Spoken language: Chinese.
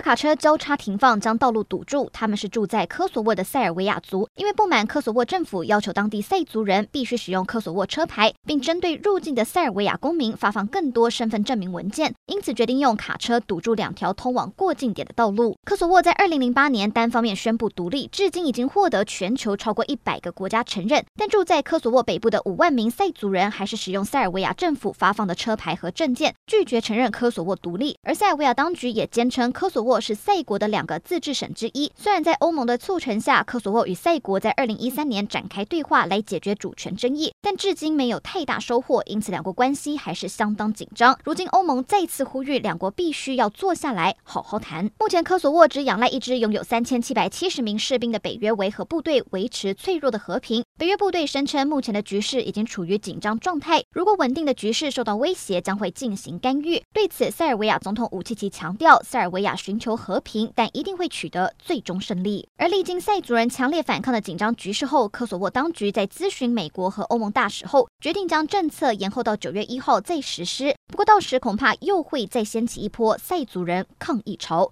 卡车交叉停放，将道路堵住。他们是住在科索沃的塞尔维亚族，因为不满科索沃政府要求当地塞族人必须使用科索沃车牌，并针对入境的塞尔维亚公民发放更多身份证明文件，因此决定用卡车堵住两条通往过境点的道路。科索沃在二零零八年单方面宣布独立，至今已经获得全球超过一百个国家承认。但住在科索沃北部的五万名塞族人还是使用塞尔维亚政府发放的车牌和证件，拒绝承认科索沃独立。而塞尔维亚当局也坚称科索沃沃。是塞国的两个自治省之一。虽然在欧盟的促成下，科索沃与塞国在二零一三年展开对话来解决主权争议，但至今没有太大收获，因此两国关系还是相当紧张。如今欧盟再次呼吁两国必须要坐下来好好谈。目前科索沃只仰赖一支拥有三千七百七十名士兵的北约维和部队维持脆弱的和平。北约部队声称，目前的局势已经处于紧张状态，如果稳定的局势受到威胁，将会进行干预。对此，塞尔维亚总统武契奇强调，塞尔维亚寻求和平，但一定会取得最终胜利。而历经塞族人强烈反抗的紧张局势后，科索沃当局在咨询美国和欧盟大使后，决定将政策延后到九月一号再实施。不过到时恐怕又会再掀起一波塞族人抗议潮。